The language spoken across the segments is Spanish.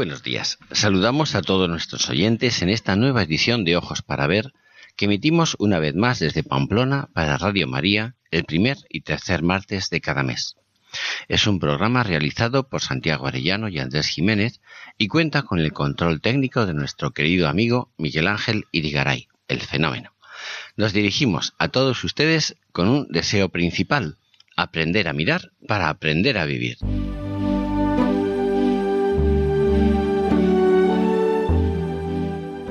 Buenos días. Saludamos a todos nuestros oyentes en esta nueva edición de Ojos para Ver que emitimos una vez más desde Pamplona para Radio María el primer y tercer martes de cada mes. Es un programa realizado por Santiago Arellano y Andrés Jiménez y cuenta con el control técnico de nuestro querido amigo Miguel Ángel Irigaray, el fenómeno. Nos dirigimos a todos ustedes con un deseo principal, aprender a mirar para aprender a vivir.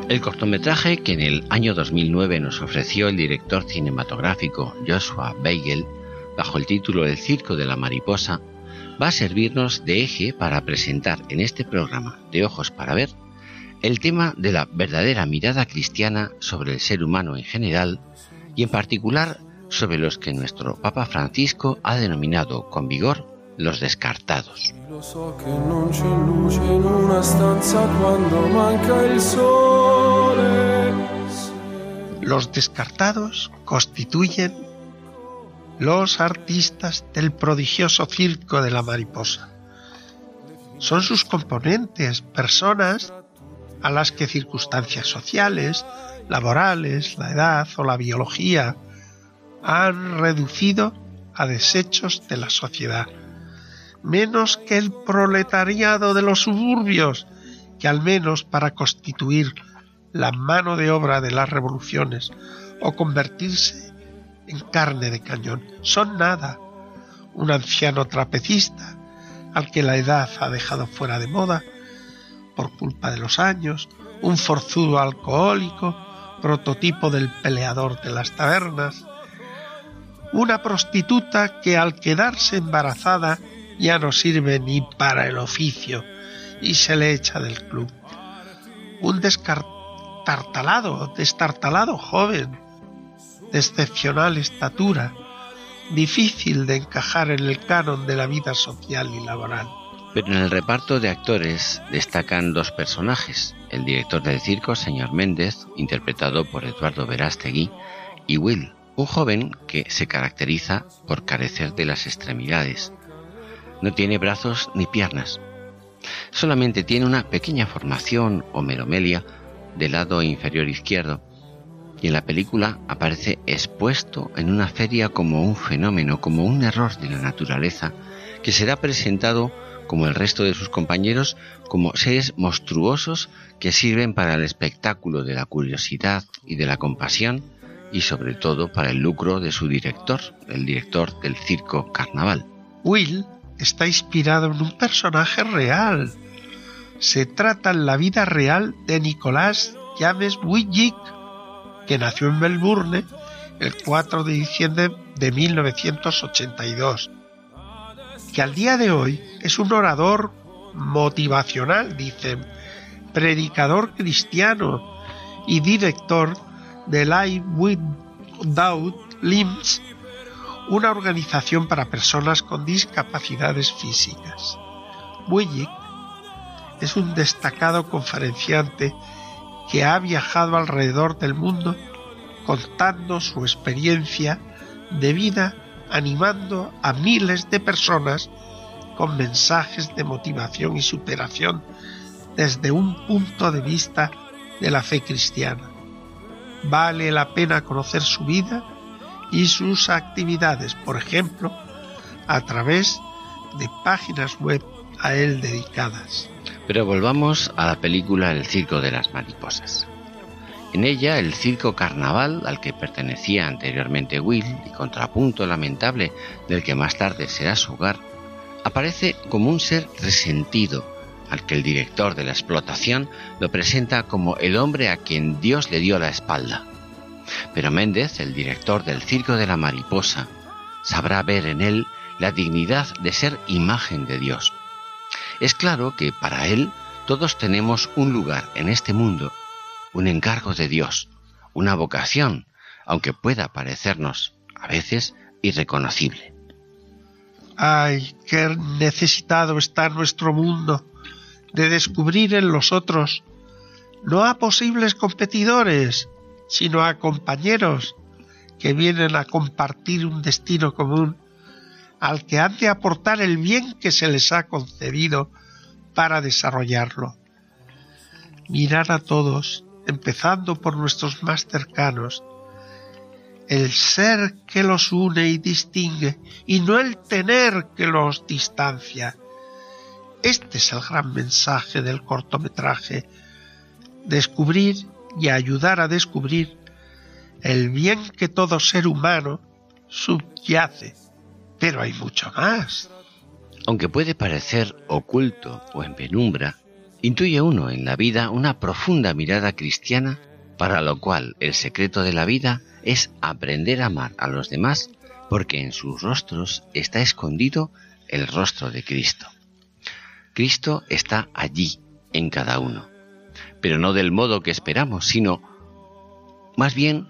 El cortometraje que en el año 2009 nos ofreció el director cinematográfico Joshua Beigel, bajo el título El Circo de la Mariposa, va a servirnos de eje para presentar en este programa de Ojos para Ver el tema de la verdadera mirada cristiana sobre el ser humano en general y en particular sobre los que nuestro Papa Francisco ha denominado con vigor los descartados. Los descartados constituyen los artistas del prodigioso circo de la mariposa. Son sus componentes, personas a las que circunstancias sociales, laborales, la edad o la biología han reducido a desechos de la sociedad menos que el proletariado de los suburbios, que al menos para constituir la mano de obra de las revoluciones o convertirse en carne de cañón, son nada. Un anciano trapecista, al que la edad ha dejado fuera de moda por culpa de los años, un forzudo alcohólico, prototipo del peleador de las tabernas, una prostituta que al quedarse embarazada ya no sirve ni para el oficio y se le echa del club. Un destartalado, destartalado joven, de excepcional estatura, difícil de encajar en el canon de la vida social y laboral. Pero en el reparto de actores destacan dos personajes, el director del circo, señor Méndez, interpretado por Eduardo Verástegui, y Will, un joven que se caracteriza por carecer de las extremidades, no tiene brazos ni piernas. Solamente tiene una pequeña formación o meromelia del lado inferior izquierdo y en la película aparece expuesto en una feria como un fenómeno, como un error de la naturaleza que será presentado como el resto de sus compañeros como seres monstruosos que sirven para el espectáculo de la curiosidad y de la compasión y sobre todo para el lucro de su director, el director del circo carnaval. Will está inspirado en un personaje real. Se trata en la vida real de Nicolás James Wiggick, que nació en Melbourne el 4 de diciembre de 1982, que al día de hoy es un orador motivacional, dicen, predicador cristiano y director de Life Without Limbs una organización para personas con discapacidades físicas. Es un destacado conferenciante que ha viajado alrededor del mundo contando su experiencia de vida animando a miles de personas con mensajes de motivación y superación desde un punto de vista de la fe cristiana. Vale la pena conocer su vida y sus actividades, por ejemplo, a través de páginas web a él dedicadas. Pero volvamos a la película El Circo de las Mariposas. En ella, el circo carnaval al que pertenecía anteriormente Will y contrapunto lamentable del que más tarde será su hogar, aparece como un ser resentido, al que el director de la explotación lo presenta como el hombre a quien Dios le dio la espalda. Pero Méndez, el director del Circo de la Mariposa, sabrá ver en él la dignidad de ser imagen de Dios. Es claro que para él todos tenemos un lugar en este mundo, un encargo de Dios, una vocación, aunque pueda parecernos a veces irreconocible. Ay, qué necesitado está nuestro mundo de descubrir en los otros no a posibles competidores, sino a compañeros que vienen a compartir un destino común al que han de aportar el bien que se les ha concedido para desarrollarlo. Mirar a todos, empezando por nuestros más cercanos, el ser que los une y distingue, y no el tener que los distancia. Este es el gran mensaje del cortometraje, descubrir y ayudar a descubrir el bien que todo ser humano subyace. Pero hay mucho más. Aunque puede parecer oculto o en penumbra, intuye uno en la vida una profunda mirada cristiana para lo cual el secreto de la vida es aprender a amar a los demás porque en sus rostros está escondido el rostro de Cristo. Cristo está allí, en cada uno, pero no del modo que esperamos, sino más bien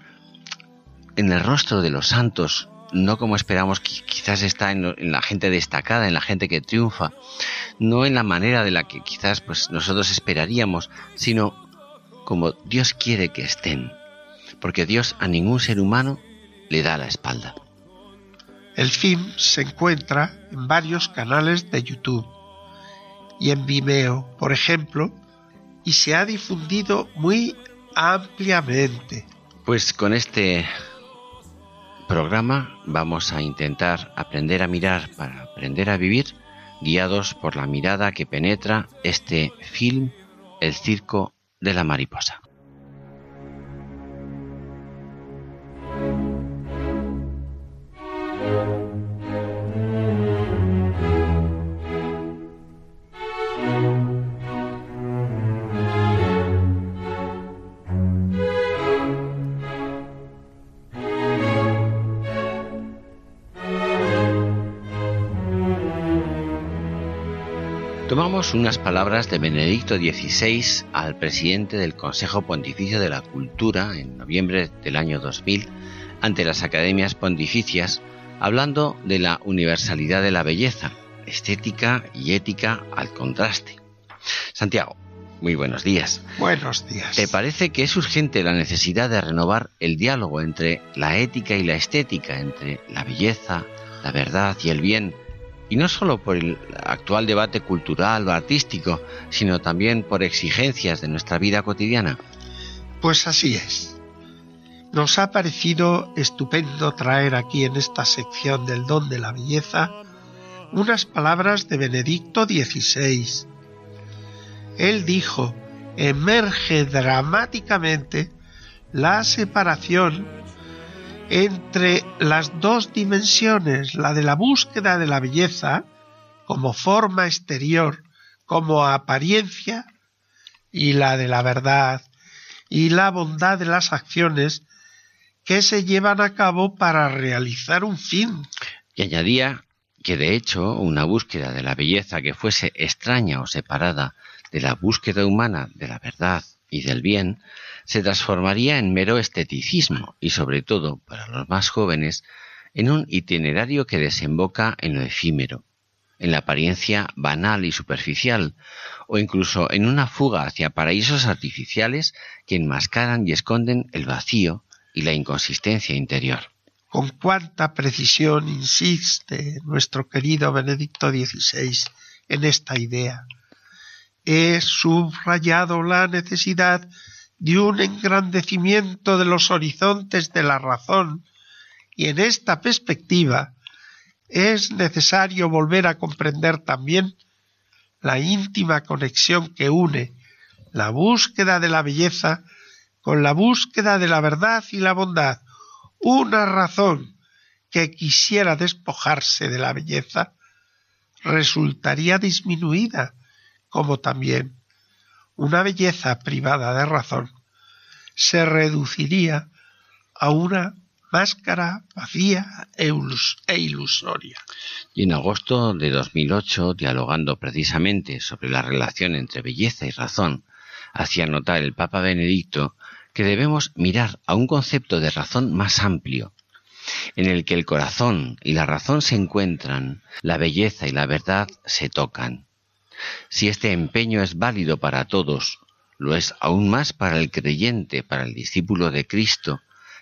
en el rostro de los santos, no como esperamos, quizás está en, la gente destacada, en la gente que triunfa, no en la manera de la que quizás pues nosotros esperaríamos, sino como Dios quiere que estén, porque Dios a ningún ser humano le da la espalda. El film se encuentra en varios canales de YouTube y en Vimeo, por ejemplo, y se ha difundido muy ampliamente. Pues con este programa vamos a intentar aprender a mirar para aprender a vivir, guiados por la mirada que penetra este film, El Circo de la mariposa. Tomamos unas palabras de Benedicto XVI al presidente del Consejo Pontificio de la Cultura en noviembre del año 2000 ante las academias pontificias, hablando de la universalidad de la belleza, estética y ética al contraste. Santiago, muy buenos días. Buenos días. ¿Te parece que es urgente la necesidad de renovar el diálogo entre la ética y la estética, entre la belleza, la verdad y el bien, y no solo por el actual debate cultural o artístico, sino también por exigencias de nuestra vida cotidiana? Pues así es. Nos ha parecido estupendo traer aquí en esta sección del don de la belleza unas palabras de Benedicto XVI. Él dijo, emerge dramáticamente la separación entre las dos dimensiones, la de la búsqueda de la belleza como forma exterior, como apariencia, y la de la verdad y la bondad de las acciones que se llevan a cabo para realizar un fin. Y añadía que de hecho una búsqueda de la belleza que fuese extraña o separada de la búsqueda humana de la verdad y del bien se transformaría en mero esteticismo y sobre todo para los más jóvenes en un itinerario que desemboca en lo efímero, en la apariencia banal y superficial, o incluso en una fuga hacia paraísos artificiales que enmascaran y esconden el vacío y la inconsistencia interior. Con cuánta precisión insiste nuestro querido Benedicto XVI en esta idea. He subrayado la necesidad de un engrandecimiento de los horizontes de la razón y en esta perspectiva es necesario volver a comprender también la íntima conexión que une la búsqueda de la belleza con la búsqueda de la verdad y la bondad. Una razón que quisiera despojarse de la belleza resultaría disminuida, como también una belleza privada de razón se reduciría a una máscara vacía e, e ilusoria. Y en agosto de 2008, dialogando precisamente sobre la relación entre belleza y razón, hacía notar el Papa Benedicto que debemos mirar a un concepto de razón más amplio, en el que el corazón y la razón se encuentran, la belleza y la verdad se tocan. Si este empeño es válido para todos, lo es aún más para el creyente, para el discípulo de Cristo,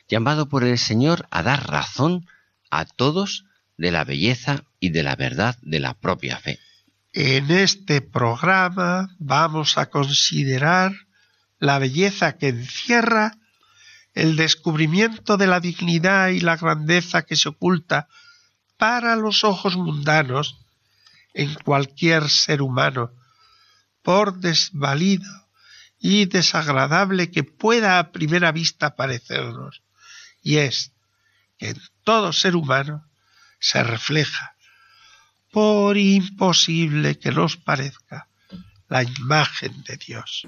llamado por el Señor a dar razón a todos de la belleza y de la verdad de la propia fe. En este programa vamos a considerar la belleza que encierra el descubrimiento de la dignidad y la grandeza que se oculta para los ojos mundanos en cualquier ser humano, por desvalido y desagradable que pueda a primera vista parecernos, y es que en todo ser humano se refleja, por imposible que nos parezca, la imagen de Dios.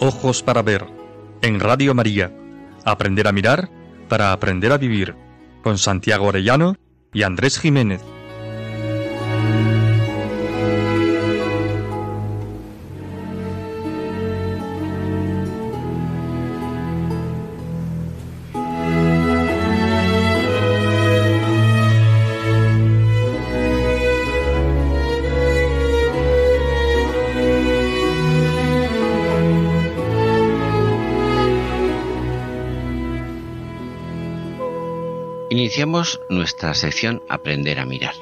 Ojos para ver, en Radio María, aprender a mirar para aprender a vivir, con Santiago Orellano y Andrés Jiménez. Iniciamos nuestra sección Aprender a mirar.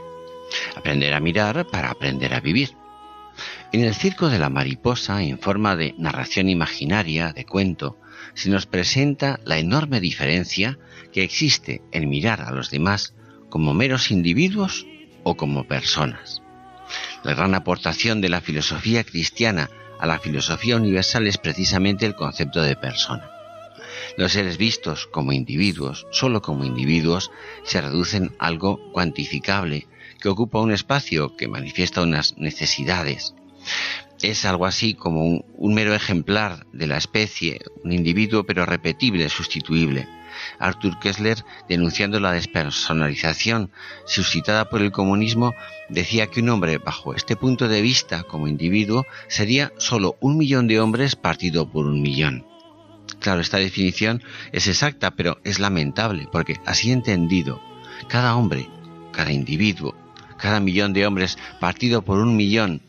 Aprender a mirar para aprender a vivir. En el Circo de la Mariposa, en forma de narración imaginaria, de cuento, se nos presenta la enorme diferencia que existe en mirar a los demás como meros individuos o como personas. La gran aportación de la filosofía cristiana a la filosofía universal es precisamente el concepto de persona. Los seres vistos como individuos, solo como individuos, se reducen a algo cuantificable, que ocupa un espacio, que manifiesta unas necesidades. Es algo así como un, mero ejemplar de la especie, un individuo pero repetible, sustituible. Arthur Kessler, denunciando la despersonalización suscitada por el comunismo, decía que un hombre, bajo este punto de vista como individuo, sería solo un millón de hombres partido por un millón. Claro, esta definición es exacta, pero es lamentable, porque así entendido, cada hombre, cada individuo, cada millón de hombres partido por un millón,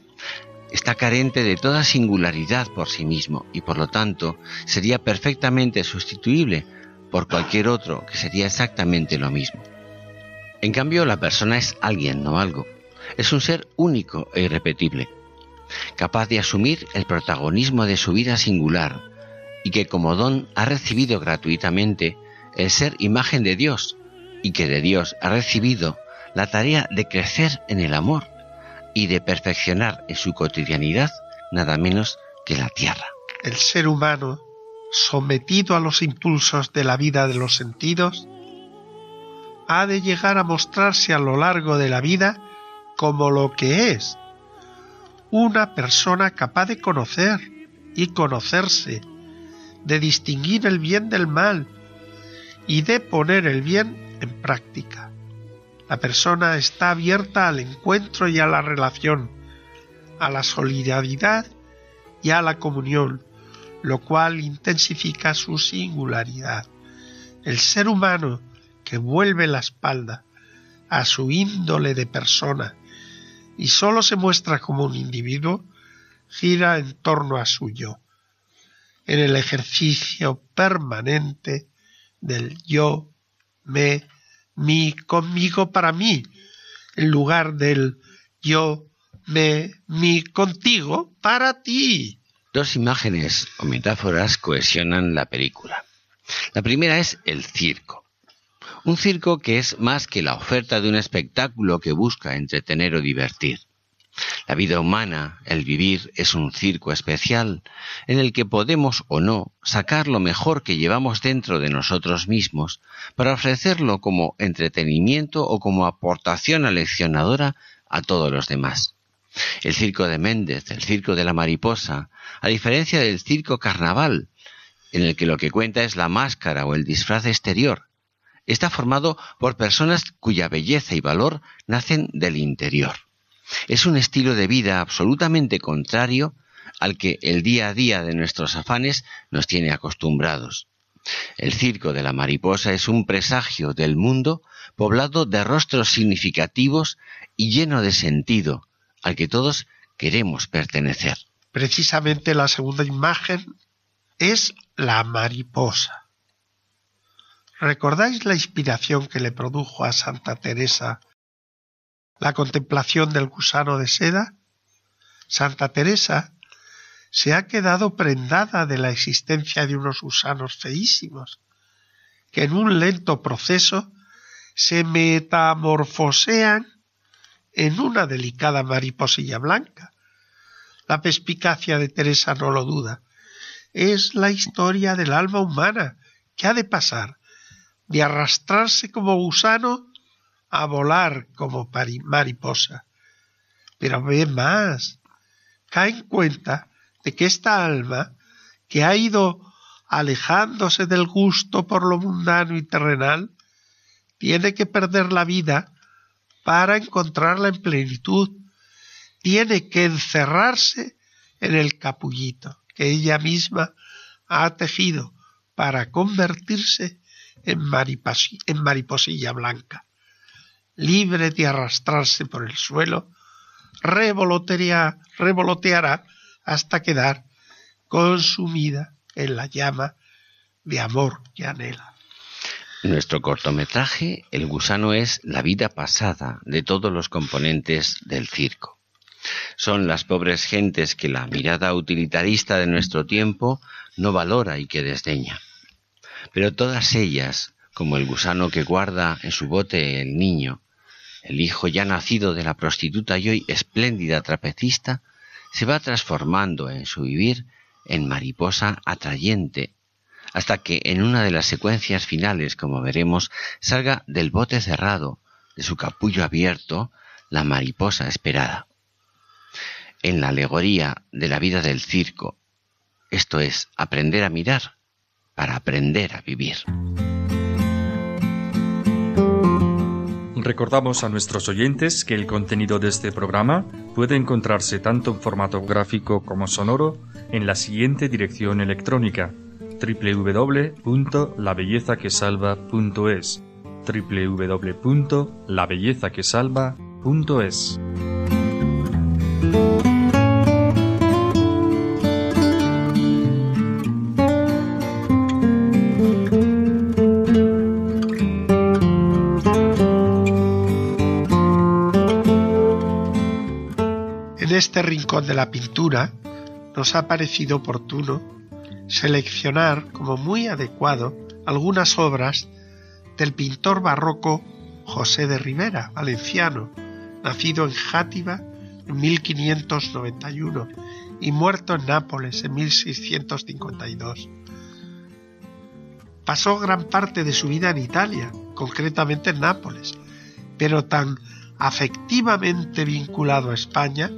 está carente de toda singularidad por sí mismo y por lo tanto sería perfectamente sustituible por cualquier otro que sería exactamente lo mismo. En cambio, la persona es alguien, no algo. Es un ser único e irrepetible, capaz de asumir el protagonismo de su vida singular, y que como don ha recibido gratuitamente el ser imagen de Dios y que de Dios ha recibido la tarea de crecer en el amor y de perfeccionar en su cotidianidad nada menos que la tierra. El ser humano, sometido a los impulsos de la vida de los sentidos, ha de llegar a mostrarse a lo largo de la vida como lo que es, una persona capaz de conocer y conocerse, de distinguir el bien del mal y de poner el bien en práctica. La persona está abierta al encuentro y a la relación, a la solidaridad y a la comunión, lo cual intensifica su singularidad. El ser humano que vuelve la espalda a su índole de persona y sólo se muestra como un individuo, gira en torno a su yo en el ejercicio permanente del yo, me, mi, conmigo para mí, en lugar del yo, me, mi, contigo para ti. Dos imágenes o metáforas cohesionan la película. La primera es el circo. Un circo que es más que la oferta de un espectáculo que busca entretener o divertir. La vida humana, el vivir, es un circo especial en el que podemos o no sacar lo mejor que llevamos dentro de nosotros mismos para ofrecerlo como entretenimiento o como aportación aleccionadora a todos los demás. El circo de Méndez, el circo de la mariposa, a diferencia del circo carnaval, en el que lo que cuenta es la máscara o el disfraz exterior, está formado por personas cuya belleza y valor nacen del interior. Es un estilo de vida absolutamente contrario al que el día a día de nuestros afanes nos tiene acostumbrados. El circo de la mariposa es un presagio del mundo poblado de rostros significativos y lleno de sentido, al que todos queremos pertenecer. Precisamente la segunda imagen es la mariposa. ¿Recordáis la inspiración que le produjo a Santa Teresa la contemplación del gusano de seda? Santa Teresa se ha quedado prendada de la existencia de unos gusanos feísimos, que en un lento proceso se metamorfosean en una delicada mariposilla blanca. La perspicacia de Teresa no lo duda. Es la historia del alma humana que ha de pasar de arrastrarse como gusano a volar como mariposa. Pero ve más, cae en cuenta de que esta alma, que ha ido alejándose del gusto por lo mundano y terrenal, tiene que perder la vida para encontrarla en plenitud. Tiene que encerrarse en el capullito que ella misma ha tejido para convertirse en, mariposilla blanca. Libre de arrastrarse por el suelo, revoloteará, revoloteará hasta quedar consumida en la llama de amor que anhela. Nuestro cortometraje El gusano es la vida pasada de todos los componentes del circo. Son las pobres gentes que la mirada utilitarista de nuestro tiempo no valora y que desdeña. Pero todas ellas, como el gusano que guarda en su bote el niño, el hijo ya nacido de la prostituta y hoy espléndida trapecista, se va transformando en su vivir en mariposa atrayente hasta que en una de las secuencias finales, como veremos, salga del bote cerrado, de su capullo abierto, la mariposa esperada. En la alegoría de la vida del circo, esto es, aprender a mirar para aprender a vivir. Recordamos a nuestros oyentes que el contenido de este programa puede encontrarse tanto en formato gráfico como sonoro en la siguiente dirección electrónica www.labellezaquesalva.es www.labellezaquesalva.es En este rincón de la pintura nos ha parecido oportuno seleccionar como muy adecuado algunas obras del pintor barroco José de Rivera, valenciano, nacido en Játiva en 1591 y muerto en Nápoles en 1652. Pasó gran parte de su vida en Italia, concretamente en Nápoles, pero tan afectivamente vinculado a España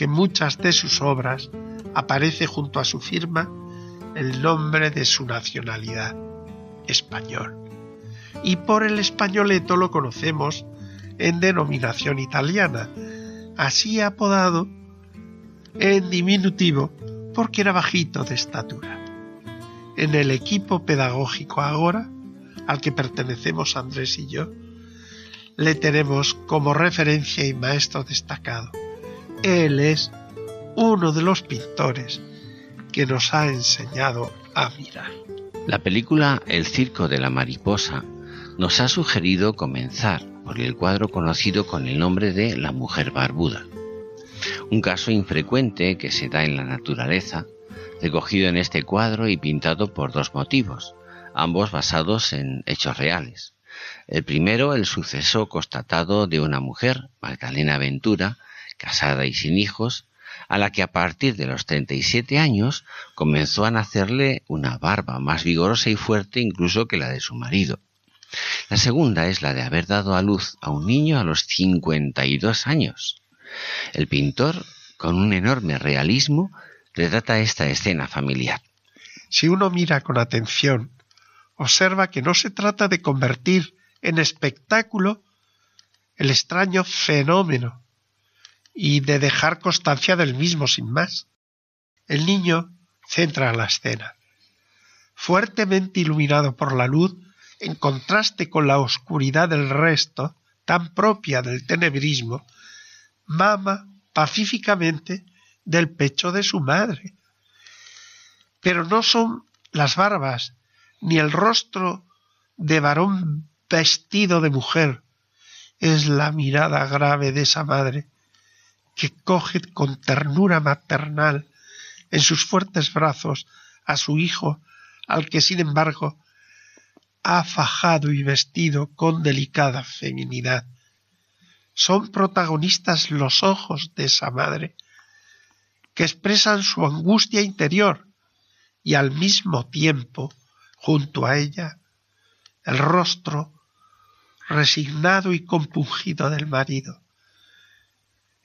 que muchas de sus obras aparece junto a su firma el nombre de su nacionalidad, español. Y por el españoleto lo conocemos en denominación italiana, así apodado en diminutivo porque era bajito de estatura. En el equipo pedagógico ahora, al que pertenecemos Andrés y yo, le tenemos como referencia y maestro destacado. Él es uno de los pintores que nos ha enseñado a mirar. La película El circo de la mariposa nos ha sugerido comenzar por el cuadro conocido con el nombre de La mujer barbuda, un caso infrecuente que se da en la naturaleza, recogido en este cuadro y pintado por dos motivos, ambos basados en hechos reales. El primero, el suceso constatado de una mujer, Magdalena Ventura, casada y sin hijos, a la que a partir de los 37 años comenzó a nacerle una barba más vigorosa y fuerte incluso que la de su marido. La segunda es la de haber dado a luz a un niño a los 52 años. El pintor, con un enorme realismo, retrata esta escena familiar. Si uno mira con atención, observa que no se trata de convertir en espectáculo el extraño fenómeno y de dejar constancia del mismo sin más. El niño centra la escena. Fuertemente iluminado por la luz, en contraste con la oscuridad del resto, tan propia del tenebrismo, mama pacíficamente del pecho de su madre. Pero no son las barbas ni el rostro de varón vestido de mujer, es la mirada grave de esa madre que coge con ternura maternal en sus fuertes brazos a su hijo, al que sin embargo ha fajado y vestido con delicada feminidad. Son protagonistas los ojos de esa madre, que expresan su angustia interior y al mismo tiempo, junto a ella, el rostro resignado y compungido del marido.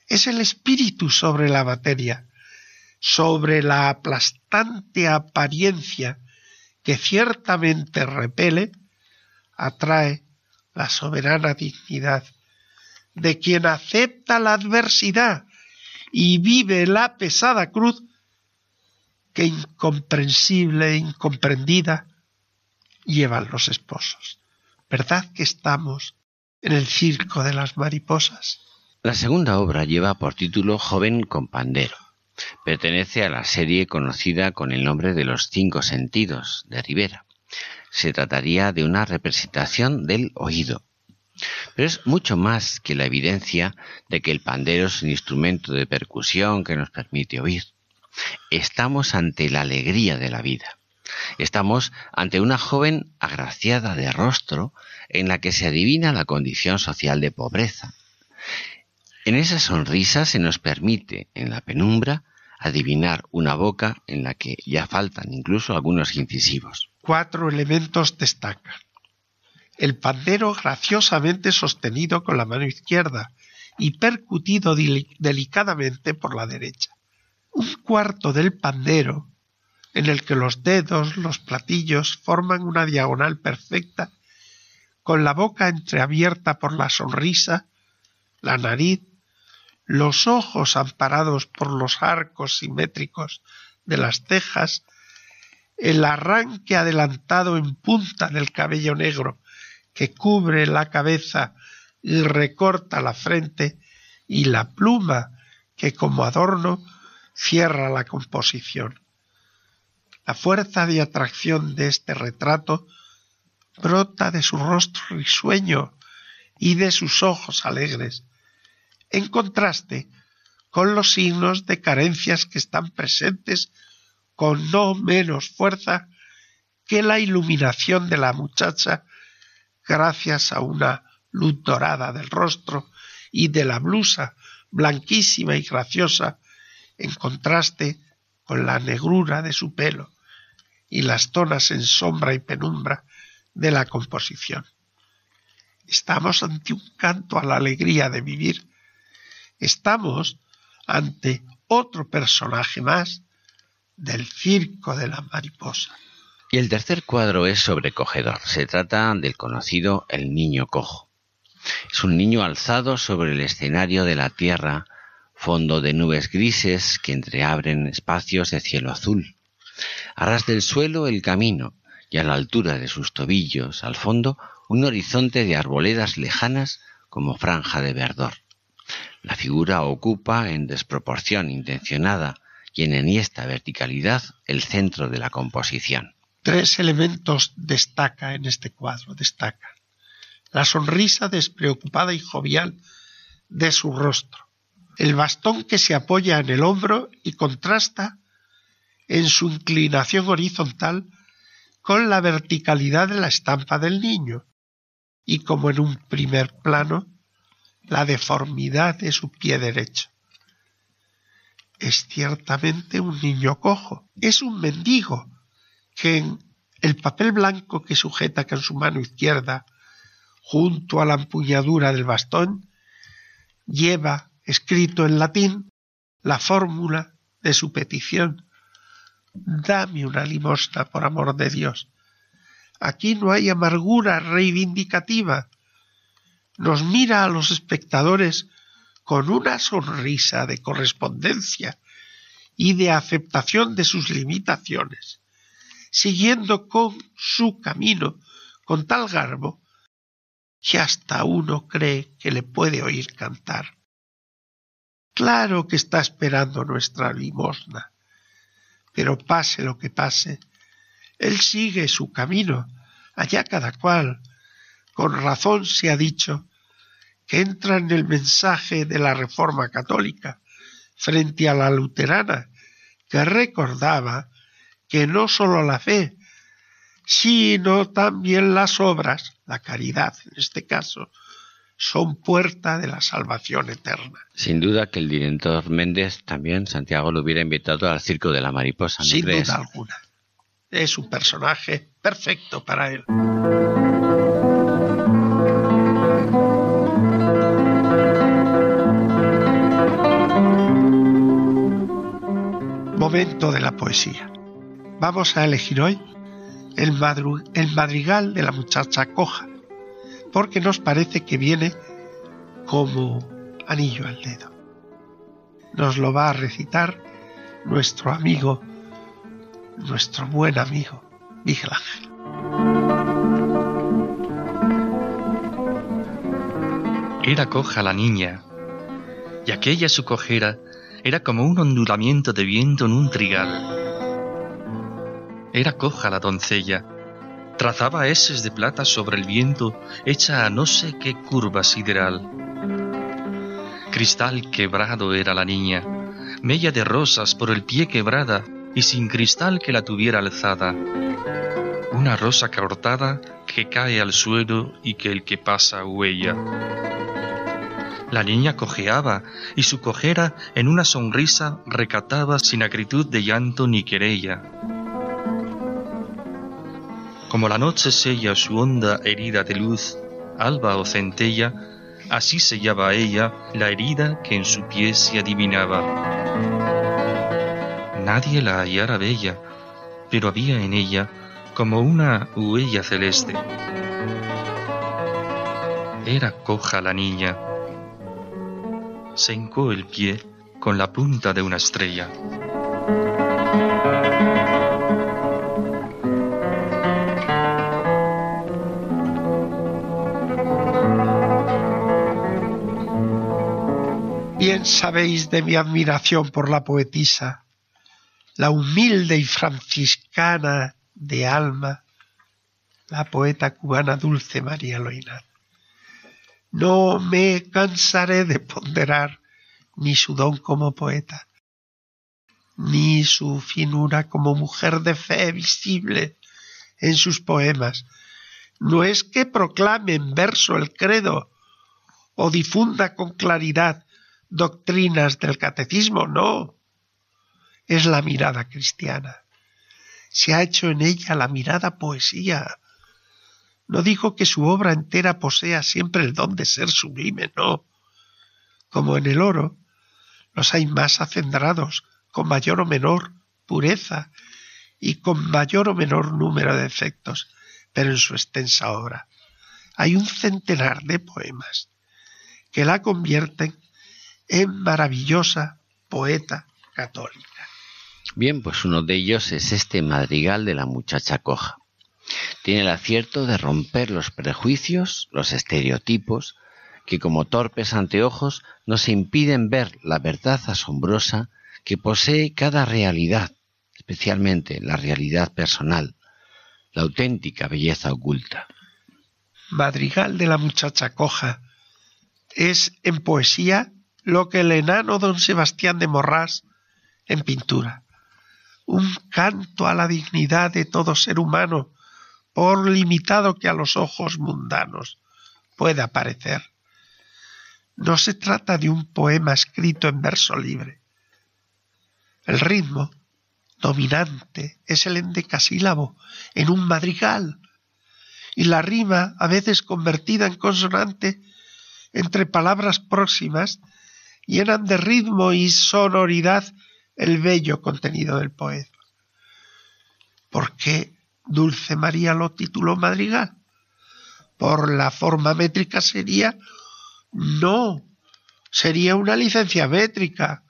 Es el espíritu sobre la materia, sobre la aplastante apariencia que ciertamente repele, atrae la soberana dignidad de quien acepta la adversidad y vive la pesada cruz que incomprensible e incomprendida llevan los esposos. ¿Verdad que estamos en el circo de las mariposas? La segunda obra lleva por título Joven con pandero. Pertenece a la serie conocida con el nombre de Los Cinco Sentidos de Rivera. Se trataría de una representación del oído. Pero es mucho más que la evidencia de que el pandero es un instrumento de percusión que nos permite oír. Estamos ante la alegría de la vida. Estamos ante una joven agraciada de rostro en la que se adivina la condición social de pobreza. En esa sonrisa se nos permite, en la penumbra, adivinar una boca en la que ya faltan incluso algunos incisivos. Cuatro elementos destacan. El pandero graciosamente sostenido con la mano izquierda y percutido delicadamente por la derecha. Un cuarto del pandero en el que los dedos, los platillos forman una diagonal perfecta, con la boca entreabierta por la sonrisa, la nariz, los ojos amparados por los arcos simétricos de las cejas, el arranque adelantado en punta del cabello negro que cubre la cabeza y recorta la frente, y la pluma que como adorno cierra la composición. La fuerza de atracción de este retrato brota de su rostro risueño y de sus ojos alegres, en contraste con los signos de carencias que están presentes con no menos fuerza que la iluminación de la muchacha gracias a una luz dorada del rostro y de la blusa blanquísima y graciosa en contraste con la negrura de su pelo y las zonas en sombra y penumbra de la composición. Estamos ante un canto a la alegría de vivir. Estamos ante otro personaje más del circo de la mariposa. Y el tercer cuadro es sobrecogedor. Se trata del conocido El Niño Cojo. Es un niño alzado sobre el escenario de la tierra, fondo de nubes grises que entreabren espacios de cielo azul. Arras del suelo el camino y a la altura de sus tobillos, al fondo, un horizonte de arboledas lejanas como franja de verdor. La figura ocupa, en desproporción intencionada y en enhiesta verticalidad, el centro de la composición. Tres elementos destaca en este cuadro, destaca. La sonrisa despreocupada y jovial de su rostro, el bastón que se apoya en el hombro y contrasta en su inclinación horizontal con la verticalidad de la estampa del niño. Y como en un primer plano la deformidad de su pie derecho. Es ciertamente un niño cojo, es un mendigo que en el papel blanco que sujeta con su mano izquierda junto a la empuñadura del bastón lleva escrito en latín la fórmula de su petición. Dame una limosna por amor de Dios. Aquí no hay amargura reivindicativa. Nos mira a los espectadores con una sonrisa de correspondencia y de aceptación de sus limitaciones, siguiendo con su camino con tal garbo que hasta uno cree que le puede oír cantar. Claro que está esperando nuestra limosna, pero pase lo que pase, él sigue su camino, allá cada cual. Con razón se ha dicho que entra en el mensaje de la Reforma Católica frente a la luterana, que recordaba que no sólo la fe, sino también las obras, la caridad en este caso, son puerta de la salvación eterna. Sin duda que el director Méndez también, Santiago, lo hubiera invitado al Circo de la Mariposa. Sin duda alguna. Es un personaje perfecto para él. De la poesía. Vamos a elegir hoy el, madrigal de la muchacha coja, porque nos parece que viene como anillo al dedo. Nos lo va a recitar nuestro amigo, nuestro buen amigo, Miguel Ángel. Era coja la niña, y aquella su cojera era como un ondulamiento de viento en un trigal. Era coja la doncella, trazaba eses de plata sobre el viento hecha a no sé qué curva sideral. Cristal quebrado era la niña, mella de rosas por el pie quebrada y sin cristal que la tuviera alzada. Una rosa cortada que cae al suelo y que el que pasa huella. La niña cojeaba y su cojera en una sonrisa recataba sin acritud de llanto ni querella. Como la noche sella su honda herida de luz, alba o centella, así sellaba ella la herida que en su pie se adivinaba. Nadie la hallara bella, pero había en ella como una huella celeste. Era coja la niña. Se hincó el pie con la punta de una estrella. Bien sabéis de mi admiración por la poetisa, la humilde y franciscana de alma, la poeta cubana Dulce María Loina. No me cansaré de ponderar ni su don como poeta, ni su finura como mujer de fe visible en sus poemas. No es que proclame en verso el credo o difunda con claridad doctrinas del catecismo, no. Es la mirada cristiana. Se ha hecho en ella la mirada poesía. No digo que su obra entera posea siempre el don de ser sublime, no. Como en el oro, los hay más acendrados, con mayor o menor pureza y con mayor o menor número de efectos, pero en su extensa obra hay un centenar de poemas que la convierten en maravillosa poeta católica. Bien, pues uno de ellos es este madrigal de la muchacha coja. Tiene el acierto de romper los prejuicios, los estereotipos, que como torpes anteojos nos impiden ver la verdad asombrosa que posee cada realidad, especialmente la realidad personal, la auténtica belleza oculta. Madrigal de la muchacha coja es en poesía lo que el enano don Sebastián de Morrás en pintura. Un canto a la dignidad de todo ser humano, por limitado que a los ojos mundanos pueda parecer. No se trata de un poema escrito en verso libre. El ritmo dominante es el endecasílabo en un madrigal y la rima, a veces convertida en consonante entre palabras próximas, llenan de ritmo y sonoridad el bello contenido del poema. ¿Por qué Dulce María lo tituló madrigal? Por la forma métrica sería no, sería una licencia métrica.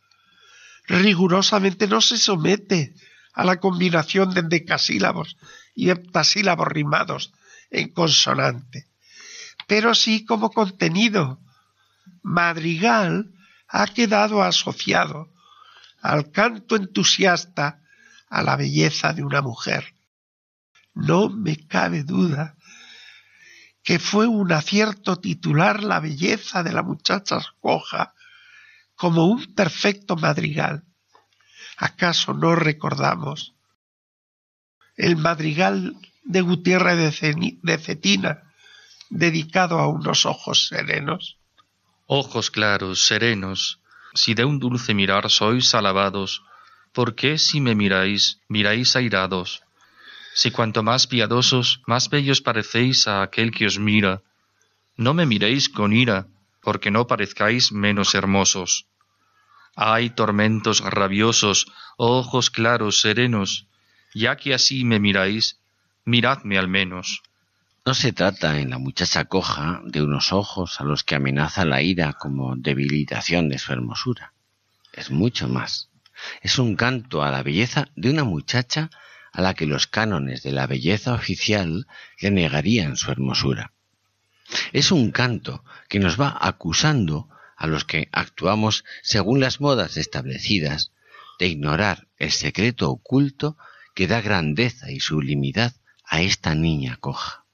Rigurosamente no se somete a la combinación de decasílabos y heptasílabos rimados en consonante, pero sí como contenido. Madrigal ha quedado asociado al canto entusiasta a la belleza de una mujer. No me cabe duda que fue un acierto titular la belleza de la muchacha coja como un perfecto madrigal. ¿Acaso no recordamos el madrigal de Gutiérrez de Cetina dedicado a unos ojos serenos? Ojos claros, serenos, si de un dulce mirar sois alabados, ¿por qué si me miráis, miráis airados? Si cuanto más piadosos, más bellos parecéis a aquel que os mira, no me miréis con ira, porque no parezcáis menos hermosos. Hay tormentos rabiosos, ojos claros, serenos, ya que así me miráis, miradme al menos. No se trata en la muchacha coja de unos ojos a los que amenaza la ira como debilitación de su hermosura. Es mucho más. Es un canto a la belleza de una muchacha a la que los cánones de la belleza oficial le negarían su hermosura. Es un canto que nos va acusando a los que actuamos según las modas establecidas de ignorar el secreto oculto que da grandeza y sublimidad a esta niña coja.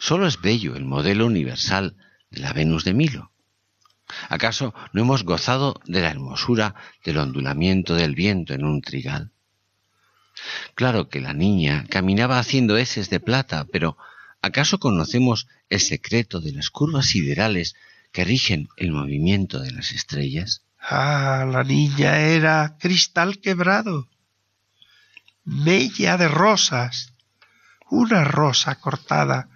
Solo es bello el modelo universal de la Venus de Milo. ¿Acaso no hemos gozado de la hermosura del ondulamiento del viento en un trigal? Claro que la niña caminaba haciendo heces de plata, pero ¿acaso conocemos el secreto de las curvas siderales que rigen el movimiento de las estrellas? Ah, la niña era cristal quebrado, mella de rosas, una rosa cortada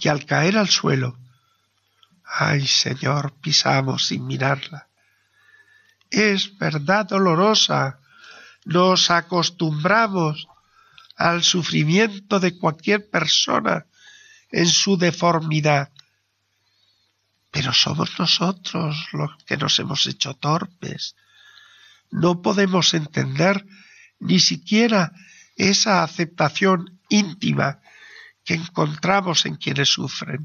que al caer al suelo, ay Señor, pisamos sin mirarla. Es verdad dolorosa, nos acostumbramos al sufrimiento de cualquier persona en su deformidad. Pero somos nosotros los que nos hemos hecho torpes. No podemos entender ni siquiera esa aceptación íntima que encontramos en quienes sufren.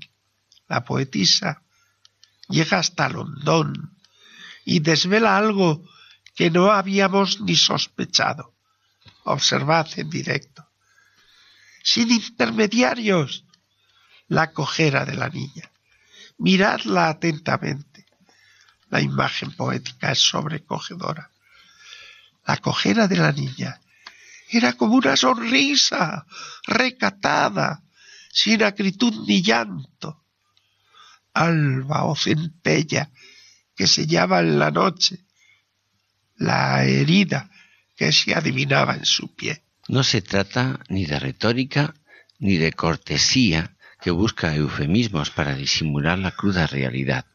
La poetisa llega hasta Londón y desvela algo que no habíamos ni sospechado. Observad en directo. Sin intermediarios, la cojera de la niña. Miradla atentamente. La imagen poética es sobrecogedora. La cojera de la niña era como una sonrisa recatada, sin acritud ni llanto. Alba o centella que se llama en la noche, la herida que se adivinaba en su pie. No se trata ni de retórica ni de cortesía que busca eufemismos para disimular la cruda realidad.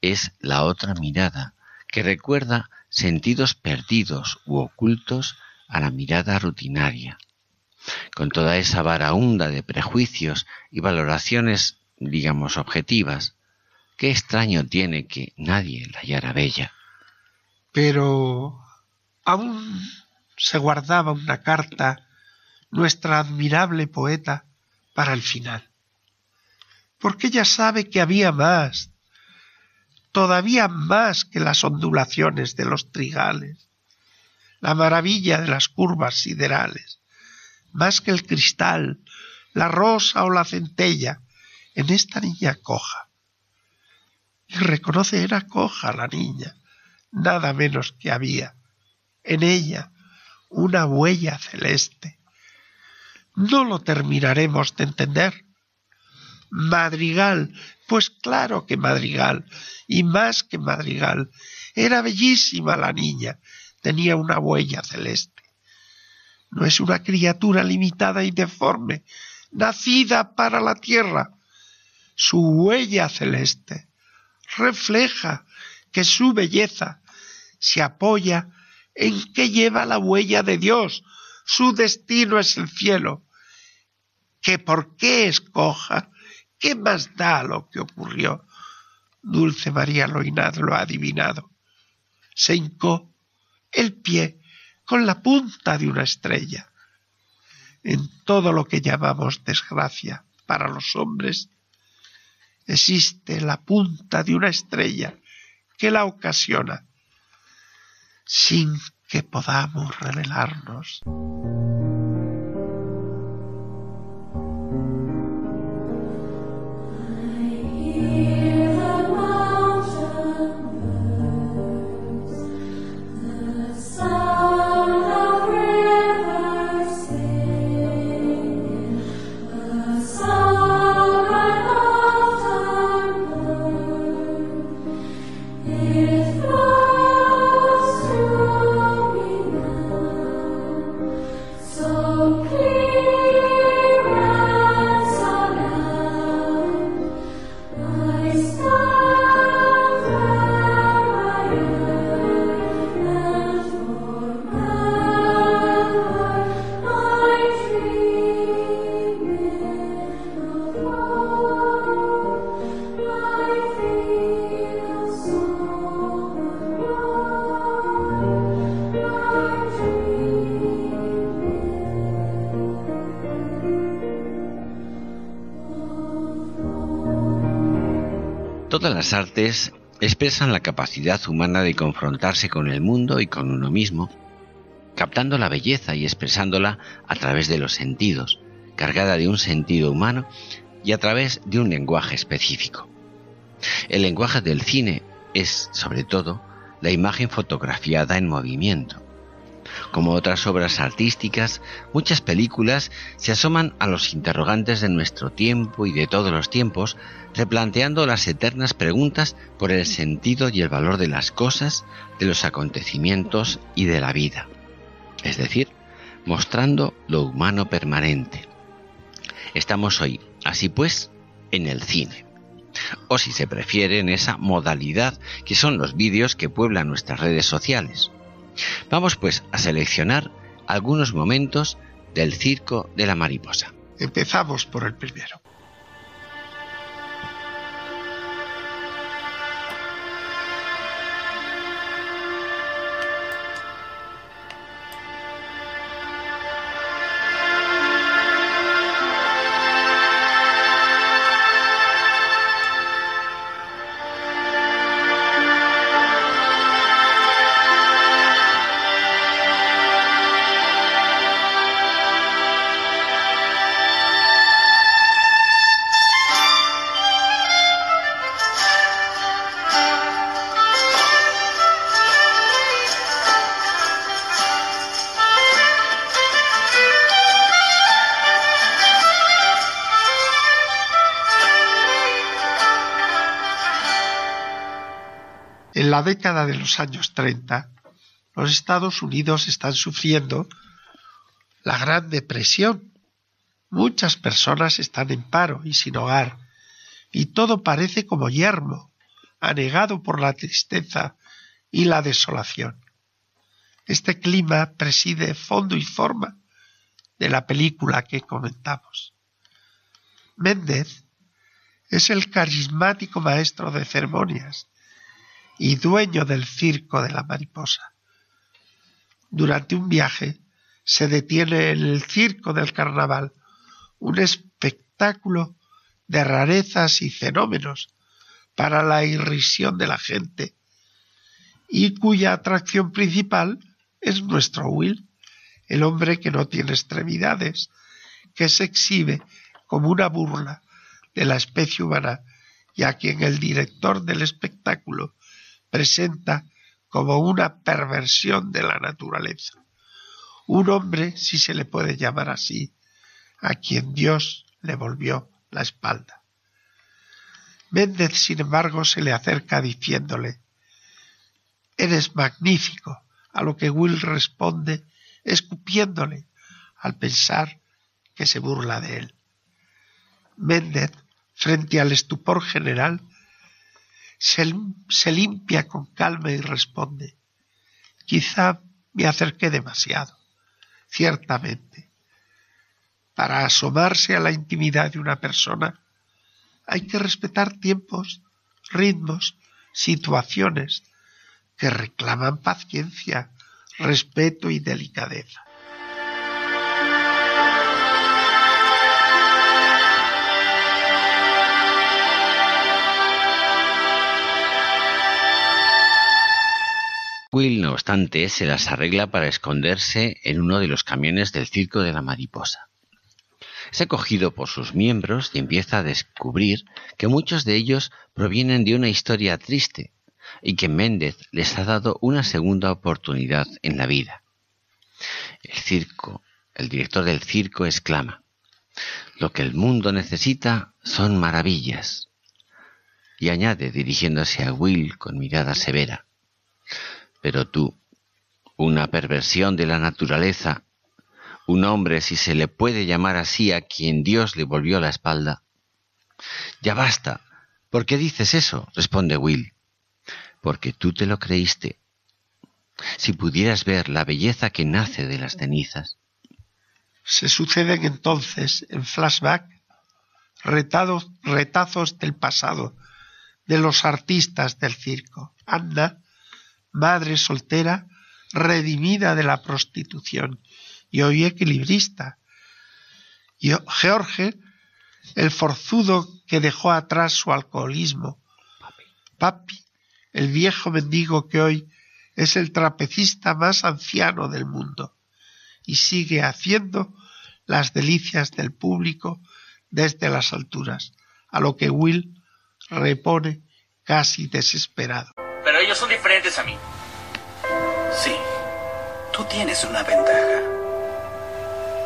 Es la otra mirada que recuerda sentidos perdidos u ocultos a la mirada rutinaria. Con toda esa varaunda de prejuicios y valoraciones, digamos, objetivas, qué extraño tiene que nadie la hallara bella. Pero aún se guardaba una carta nuestra admirable poeta para el final. Porque ella sabe que había más, todavía más que las ondulaciones de los trigales, la maravilla de las curvas siderales, más que el cristal, la rosa o la centella, en esta niña coja. Y reconoce era coja la niña, nada menos que había en ella una huella celeste. No lo terminaremos de entender. Madrigal, pues claro que madrigal, y más que madrigal. Era bellísima la niña, tenía una huella celeste. No es una criatura limitada y deforme, nacida para la tierra. Su huella celeste refleja que su belleza se apoya en que lleva la huella de Dios, su destino es el cielo, que por qué escoja, qué más da lo que ocurrió. Dulce María Loinad lo ha adivinado. Se hincó el pie con la punta de una estrella. En todo lo que llamamos desgracia para los hombres, existe la punta de una estrella que la ocasiona sin que podamos revelarnos. Expresan la capacidad humana de confrontarse con el mundo y con uno mismo, captando la belleza y expresándola a través de los sentidos, cargada de un sentido humano y a través de un lenguaje específico. El lenguaje del cine es, sobre todo, la imagen fotografiada en movimiento, como otras obras artísticas, muchas películas se asoman a los interrogantes de nuestro tiempo y de todos los tiempos, replanteando las eternas preguntas por el sentido y el valor de las cosas, de los acontecimientos y de la vida. Es decir, mostrando lo humano permanente. Estamos hoy, así pues, en el cine. O si se prefiere, en esa modalidad que son los vídeos que pueblan nuestras redes sociales. Vamos pues a seleccionar algunos momentos del circo de la mariposa. Empezamos por el primero. La década de los años 30, los Estados Unidos están sufriendo la Gran Depresión. Muchas personas están en paro y sin hogar, y todo parece como yermo, anegado por la tristeza y la desolación. Este clima preside fondo y forma de la película que comentamos. Méndez es el carismático maestro de ceremonias y dueño del circo de la mariposa. Durante un viaje se detiene en el circo del carnaval un espectáculo de rarezas y fenómenos para la irrisión de la gente y cuya atracción principal es nuestro Will, el hombre que no tiene extremidades, que se exhibe como una burla de la especie humana y a quien el director del espectáculo presenta como una perversión de la naturaleza. Un hombre, si se le puede llamar así, a quien Dios le volvió la espalda. Méndez, sin embargo, se le acerca diciéndole, Eres magnífico, a lo que Will responde escupiéndole al pensar que se burla de él. Méndez, frente al estupor general, se, limpia con calma y responde, quizá me acerqué demasiado, ciertamente. Para asomarse a la intimidad de una persona hay que respetar tiempos, ritmos, situaciones que reclaman paciencia, respeto y delicadeza. Will, no obstante, se las arregla para esconderse en uno de los camiones del circo de la mariposa. Es acogido por sus miembros y empieza a descubrir que muchos de ellos provienen de una historia triste y que Méndez les ha dado una segunda oportunidad en la vida. El circo, el director del circo exclama, lo que el mundo necesita son maravillas. Y añade, dirigiéndose a Will con mirada severa, pero tú, una perversión de la naturaleza, un hombre, si se le puede llamar así a quien Dios le volvió la espalda. Ya basta. ¿Por qué dices eso? responde Will. Porque tú te lo creíste. Si pudieras ver la belleza que nace de las cenizas. Se suceden entonces, en flashback, retados, retazos del pasado, de los artistas del circo. Anda madre soltera, redimida de la prostitución y hoy equilibrista. Y George, el forzudo que dejó atrás su alcoholismo. Papi, el viejo mendigo que hoy es el trapecista más anciano del mundo y sigue haciendo las delicias del público desde las alturas, a lo que Will repone casi desesperado. Pero ellos son diferentes a mí. Sí, tú tienes una ventaja.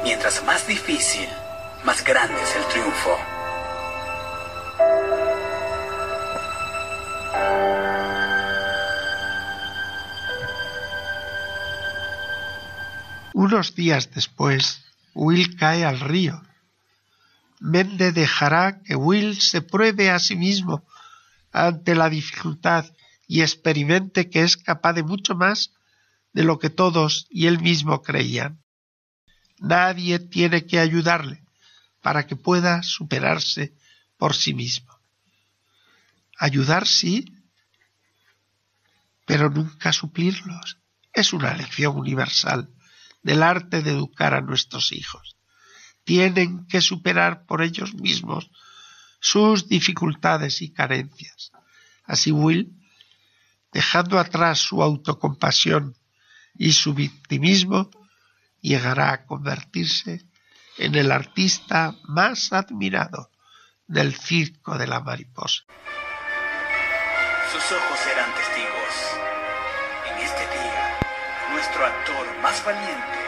Mientras más difícil, más grande es el triunfo. Unos días después, Will cae al río. Mende dejará que Will se pruebe a sí mismo ante la dificultad y experimente que es capaz de mucho más de lo que todos y él mismo creían. Nadie tiene que ayudarle para que pueda superarse por sí mismo. Ayudar sí, pero nunca suplirlos. Es una lección universal del arte de educar a nuestros hijos. Tienen que superar por ellos mismos sus dificultades y carencias. Así Will dejando atrás su autocompasión y su victimismo, llegará a convertirse en el artista más admirado del circo de la mariposa. Sus ojos serán testigos. En este día, nuestro actor más valiente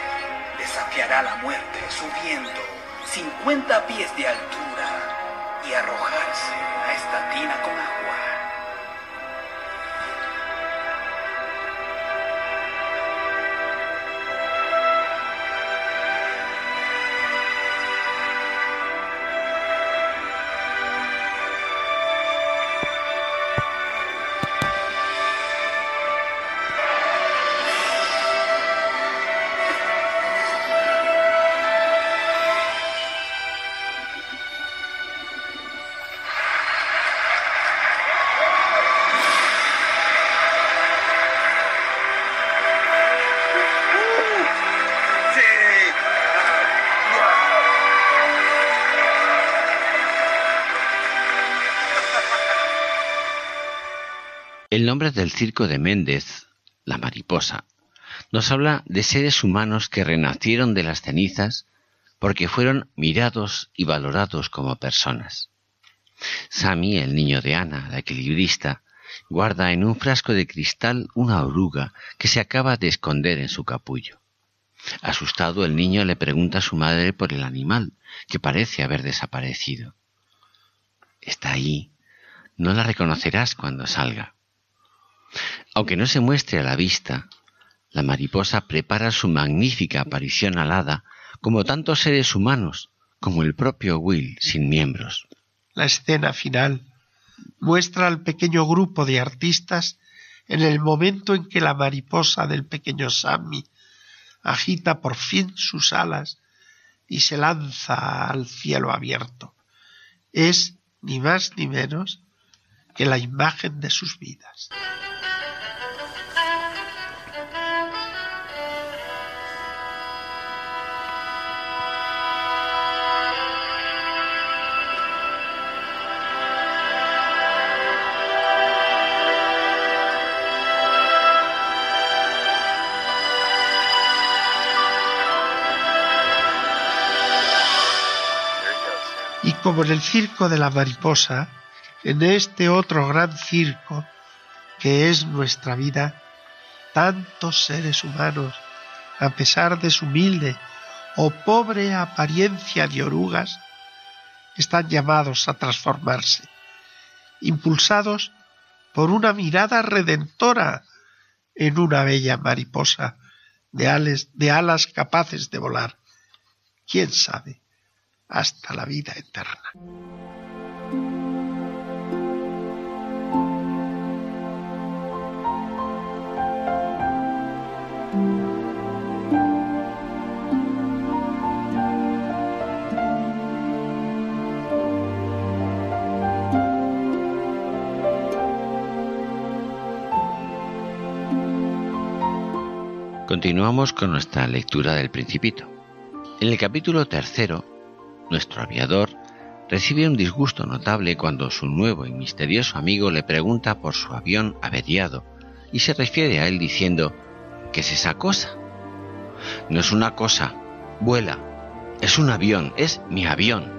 desafiará la muerte subiendo 50 pies de altura y arrojarse a esta tina con agua. Del circo de Méndez, la mariposa, nos habla de seres humanos que renacieron de las cenizas porque fueron mirados y valorados como personas. Sammy, el niño de Ana, la equilibrista, guarda en un frasco de cristal una oruga que se acaba de esconder en su capullo. Asustado, el niño le pregunta a su madre por el animal, que parece haber desaparecido. Está ahí. No la reconocerás cuando salga. Aunque no se muestre a la vista, la mariposa prepara su magnífica aparición alada como tantos seres humanos, como el propio Will sin miembros. La escena final muestra al pequeño grupo de artistas en el momento en que la mariposa del pequeño Sammy agita por fin sus alas y se lanza al cielo abierto. Es ni más ni menos que la imagen de sus vidas. Como en el circo de la mariposa, en este otro gran circo que es nuestra vida, tantos seres humanos, a pesar de su humilde o pobre apariencia de orugas, están llamados a transformarse, impulsados por una mirada redentora en una bella mariposa de, de alas capaces de volar. ¿Quién sabe? Hasta la vida eterna. Continuamos con nuestra lectura del Principito. En el capítulo tercero nuestro aviador recibe un disgusto notable cuando su nuevo y misterioso amigo le pregunta por su avión averiado y se refiere a él diciendo ¿Qué es esa cosa? No es una cosa, vuela, es un avión, es mi avión,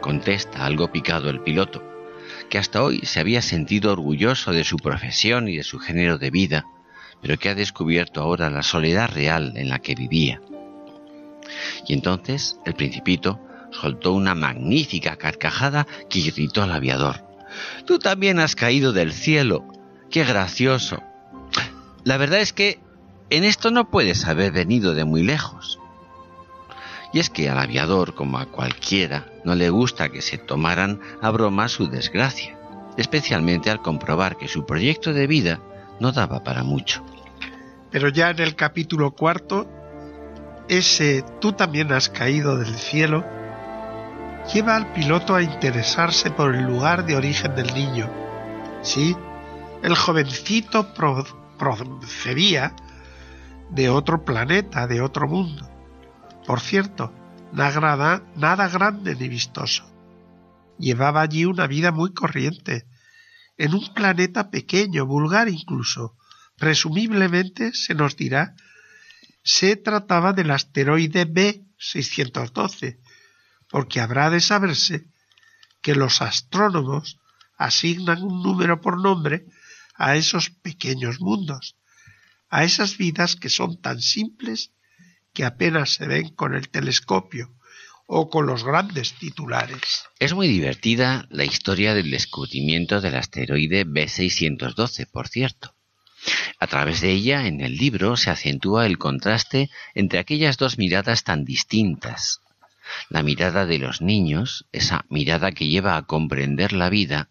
contesta algo picado el piloto, que hasta hoy se había sentido orgulloso de su profesión y de su género de vida, pero que ha descubierto ahora la soledad real en la que vivía. Y entonces el principito soltó una magnífica carcajada que irritó al aviador. Tú también has caído del cielo. Qué gracioso. La verdad es que en esto no puedes haber venido de muy lejos. Y es que al aviador, como a cualquiera, no le gusta que se tomaran a broma su desgracia, especialmente al comprobar que su proyecto de vida no daba para mucho. Pero ya en el capítulo cuarto, ese tú también has caído del cielo lleva al piloto a interesarse por el lugar de origen del niño. Sí, el jovencito procedía de otro planeta, de otro mundo. Por cierto, nada, nada grande ni vistoso. Llevaba allí una vida muy corriente, en un planeta pequeño, vulgar incluso. Presumiblemente, se nos dirá, se trataba del asteroide B612, porque habrá de saberse que los astrónomos asignan un número por nombre a esos pequeños mundos, a esas vidas que son tan simples que apenas se ven con el telescopio o con los grandes titulares. Es muy divertida la historia del descubrimiento del asteroide B612, por cierto. A través de ella, en el libro, se acentúa el contraste entre aquellas dos miradas tan distintas, la mirada de los niños, esa mirada que lleva a comprender la vida,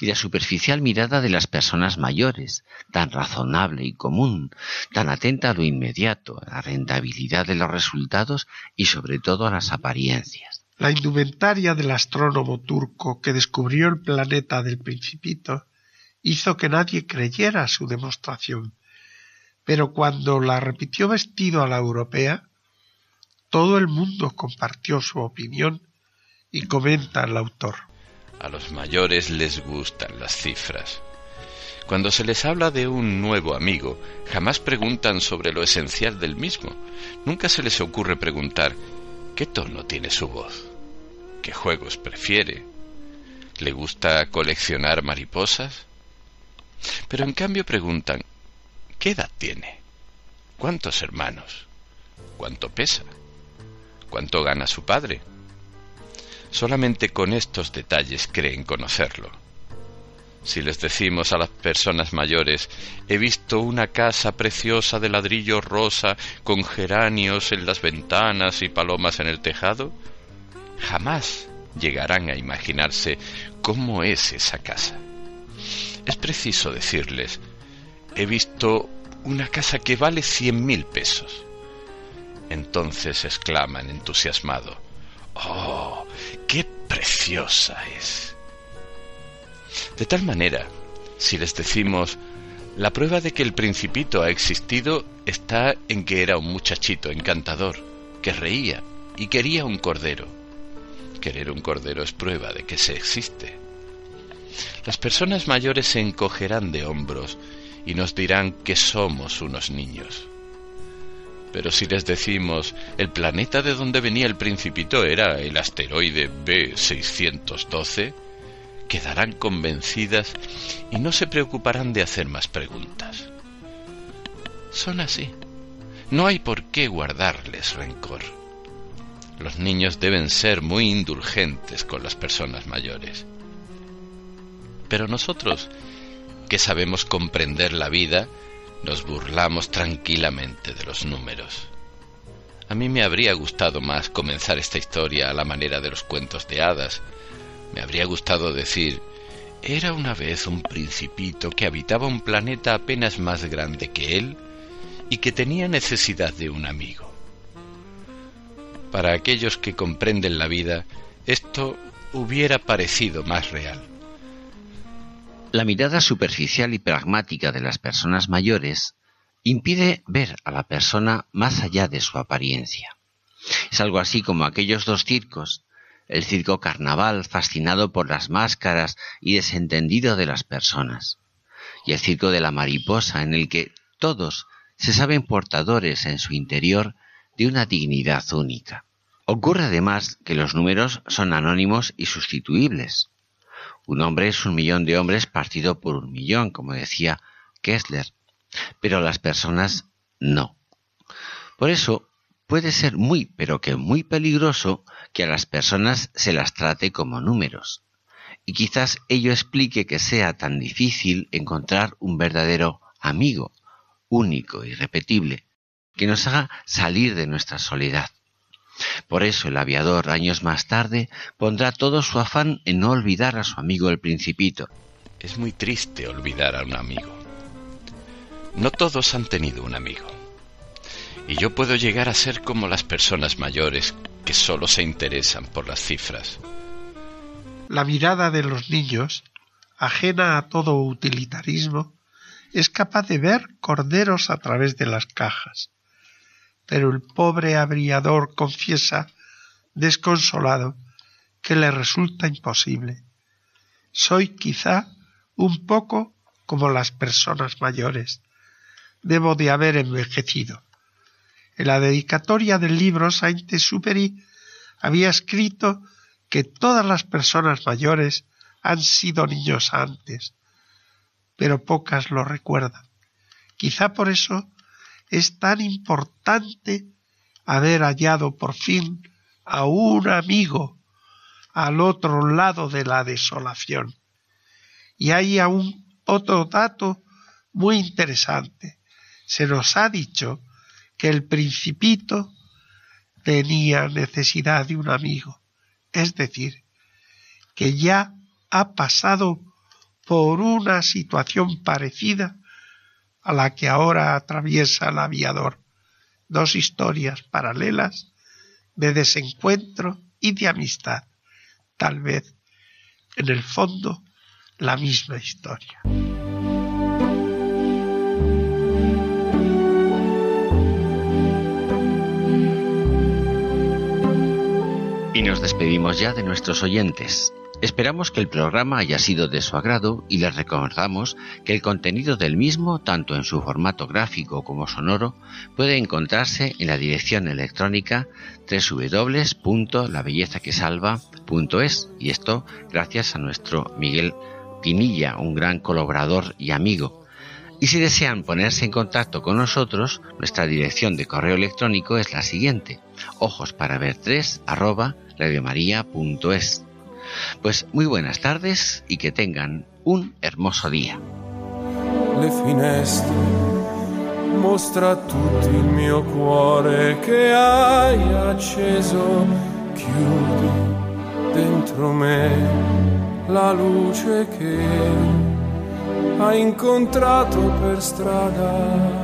y la superficial mirada de las personas mayores, tan razonable y común, tan atenta a lo inmediato, a la rentabilidad de los resultados y sobre todo a las apariencias. La indumentaria del astrónomo turco que descubrió el planeta del Principito hizo que nadie creyera su demostración, pero cuando la repitió vestido a la europea, todo el mundo compartió su opinión y comenta el autor. A los mayores les gustan las cifras. Cuando se les habla de un nuevo amigo, jamás preguntan sobre lo esencial del mismo. Nunca se les ocurre preguntar qué tono tiene su voz, qué juegos prefiere, le gusta coleccionar mariposas. Pero en cambio preguntan ¿qué edad tiene? ¿Cuántos hermanos? ¿Cuánto pesa? Cuánto gana su padre. Solamente con estos detalles creen conocerlo. Si les decimos a las personas mayores, he visto una casa preciosa de ladrillo rosa con geranios en las ventanas y palomas en el tejado, jamás llegarán a imaginarse cómo es esa casa. Es preciso decirles, he visto una casa que vale cien mil pesos. Entonces exclaman entusiasmado, ¡Oh, qué preciosa es! De tal manera, si les decimos, la prueba de que el principito ha existido está en que era un muchachito encantador, que reía y quería un cordero. Querer un cordero es prueba de que se existe. Las personas mayores se encogerán de hombros y nos dirán que somos unos niños. Pero si les decimos el planeta de donde venía el principito era el asteroide B612, quedarán convencidas y no se preocuparán de hacer más preguntas. Son así. No hay por qué guardarles rencor. Los niños deben ser muy indulgentes con las personas mayores. Pero nosotros, que sabemos comprender la vida, nos burlamos tranquilamente de los números. A mí me habría gustado más comenzar esta historia a la manera de los cuentos de hadas. Me habría gustado decir, era una vez un principito que habitaba un planeta apenas más grande que él y que tenía necesidad de un amigo. Para aquellos que comprenden la vida, esto hubiera parecido más real. La mirada superficial y pragmática de las personas mayores impide ver a la persona más allá de su apariencia. Es algo así como aquellos dos circos, el circo carnaval fascinado por las máscaras y desentendido de las personas, y el circo de la mariposa en el que todos se saben portadores en su interior de una dignidad única. Ocurre además que los números son anónimos y sustituibles. Un hombre es un millón de hombres partido por un millón, como decía Kessler, pero las personas no. Por eso puede ser muy, pero que muy peligroso que a las personas se las trate como números. Y quizás ello explique que sea tan difícil encontrar un verdadero amigo, único, irrepetible, que nos haga salir de nuestra soledad. Por eso el aviador años más tarde pondrá todo su afán en no olvidar a su amigo el principito. Es muy triste olvidar a un amigo. No todos han tenido un amigo. Y yo puedo llegar a ser como las personas mayores que solo se interesan por las cifras. La mirada de los niños, ajena a todo utilitarismo, es capaz de ver corderos a través de las cajas pero el pobre abriador confiesa, desconsolado, que le resulta imposible. Soy quizá un poco como las personas mayores. Debo de haber envejecido. En la dedicatoria del libro Saint-Exupéry había escrito que todas las personas mayores han sido niños antes, pero pocas lo recuerdan. Quizá por eso es tan importante haber hallado por fin a un amigo al otro lado de la desolación. Y hay aún otro dato muy interesante. Se nos ha dicho que el principito tenía necesidad de un amigo, es decir, que ya ha pasado por una situación parecida a la que ahora atraviesa el aviador, dos historias paralelas de desencuentro y de amistad, tal vez en el fondo la misma historia. Y nos despedimos ya de nuestros oyentes. Esperamos que el programa haya sido de su agrado y les recordamos que el contenido del mismo, tanto en su formato gráfico como sonoro, puede encontrarse en la dirección electrónica www.labellezaquesalva.es y esto gracias a nuestro Miguel Pinilla, un gran colaborador y amigo. Y si desean ponerse en contacto con nosotros, nuestra dirección de correo electrónico es la siguiente: ojos para ver 3 arroba radiomaria.es. Pues muy buenas tardes y que tengan un hermoso día. Le finestre mostra tutto il mio cuore che hai acceso, chiudi dentro me la luce che hai incontrato per strada.